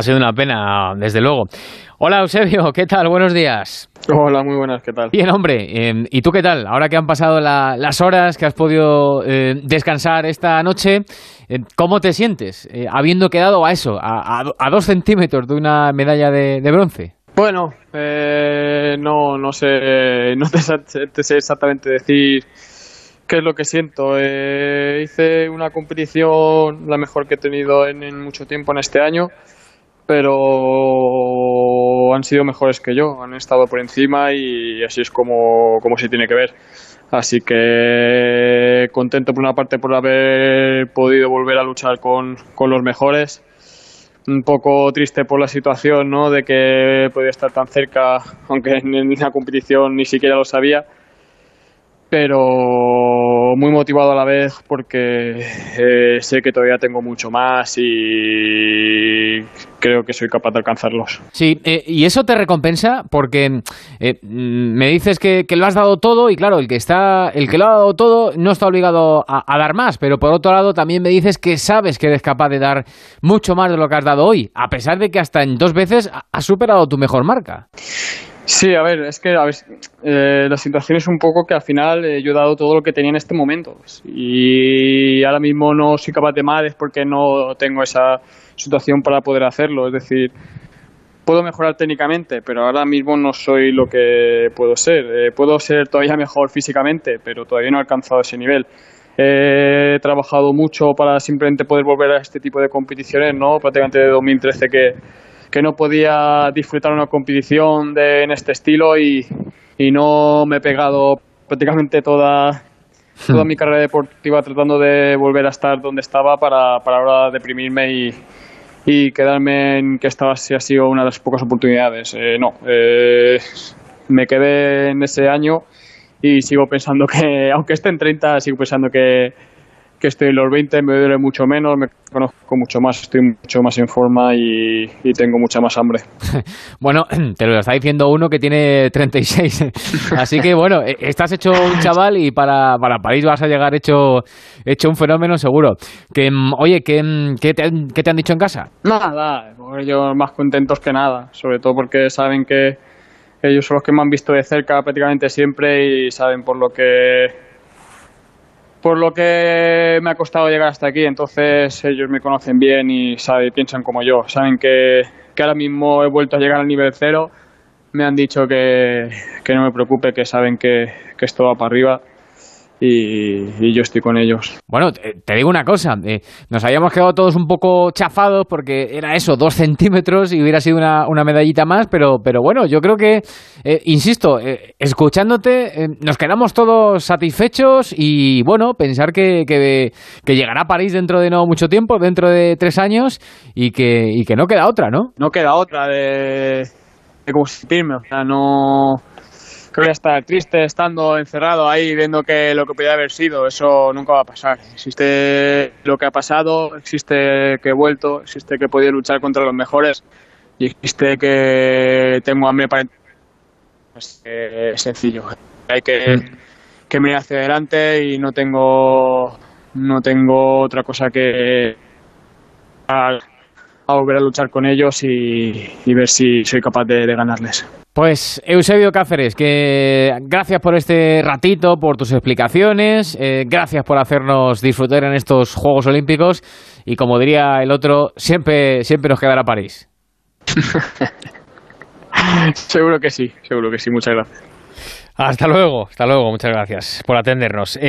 Ha sido una pena, desde luego. Hola Eusebio, ¿qué tal? Buenos días. Hola, muy buenas, ¿qué tal? Bien, hombre. Em, ¿Y tú qué tal? Ahora que han pasado las horas, que has podido eh, descansar esta noche, em, ¿cómo te sientes eh, habiendo quedado a eso, a, dos centímetros de una medalla de, bronce? Bueno, eh, no, no sé, no te, sé exactamente decir qué es lo que siento. hice una competición la mejor que he tenido en mucho tiempo en este año pero han sido mejores que yo, han estado por encima y así es como, como se tiene que ver. Así que contento por una parte por haber podido volver a luchar con, con los mejores. Un poco triste por la situación, ¿no? De que podía estar tan cerca, aunque en la competición ni siquiera lo sabía pero muy motivado a la vez porque eh, sé que todavía tengo mucho más y creo que soy capaz de alcanzarlos. Sí, eh, y eso te recompensa porque eh, me dices que, lo has dado todo y claro, el que está, el que lo ha dado todo no está obligado a, dar más, pero por otro lado también me dices que sabes que eres capaz de dar mucho más de lo que has dado hoy, a pesar de que hasta en dos veces has superado tu mejor marca. Sí, a ver, es que a ver, eh, la situación es un poco que al final eh, yo he dado todo lo que tenía en este momento y ahora mismo no soy capaz de más es porque no tengo esa situación para poder hacerlo. Es decir, puedo mejorar técnicamente, pero ahora mismo no soy lo que puedo ser. Eh, puedo ser todavía mejor físicamente, pero todavía no he alcanzado ese nivel. He trabajado mucho para simplemente poder volver a este tipo de competiciones, ¿no? Prácticamente de 2013 que que no podía disfrutar una competición de, en este estilo y, y no me he pegado prácticamente toda, toda mi carrera deportiva tratando de volver a estar donde estaba para, para ahora deprimirme y, y quedarme en que esta ha sido una de las pocas oportunidades. Eh, no, eh, me quedé en ese año y sigo pensando que, aunque esté en 30, sigo pensando que, que estoy en los 20, me duele mucho menos, me conozco mucho más, estoy mucho más en forma y, tengo mucha más hambre. bueno, te lo está diciendo uno que tiene 36, así que bueno, e, estás hecho un chaval y para, para París vas a llegar hecho, hecho un fenómeno seguro. Que, mm, oye, ¿qué, mm, qué, te, ¿qué te han dicho en casa? Nada, ellos más contentos que nada, sobre todo porque saben que ellos son los que me han visto de cerca prácticamente siempre y saben por lo que por lo que me ha costado llegar hasta aquí. Entonces ellos me conocen bien y saben, piensan como yo. Saben que, que ahora mismo he vuelto a llegar al nivel cero. Me han dicho que, que no me preocupe, que saben que, que esto va para arriba y, yo estoy con ellos. Bueno, te, digo una cosa, eh, nos habíamos quedado todos un poco chafados porque era eso, dos centímetros y hubiera sido una, una medallita más, pero, pero bueno, yo creo que, eh, insisto, eh, escuchándote, nos quedamos todos satisfechos y bueno, pensar que, que, llegará a París dentro de no mucho tiempo, dentro de tres años y que, y que no queda otra, ¿no? No queda otra de, de o sea, no que voy a estar triste estando encerrado ahí viendo que lo que podía haber sido, eso nunca va a pasar. Existe lo que ha pasado, existe que he vuelto, existe que he podido luchar contra los mejores y existe que tengo hambre para... Es sencillo. Hay que, que mirar hacia adelante y no tengo, no tengo otra cosa que a, volver a luchar con ellos y, ver si soy capaz de ganarles. Pues Eusebio Cáceres, que gracias por este ratito, por tus explicaciones, eh, gracias por hacernos disfrutar en estos Juegos Olímpicos y como diría el otro, siempre, siempre nos quedará París. seguro que sí, seguro que sí, muchas gracias. Hasta luego, hasta luego, muchas gracias por atendernos.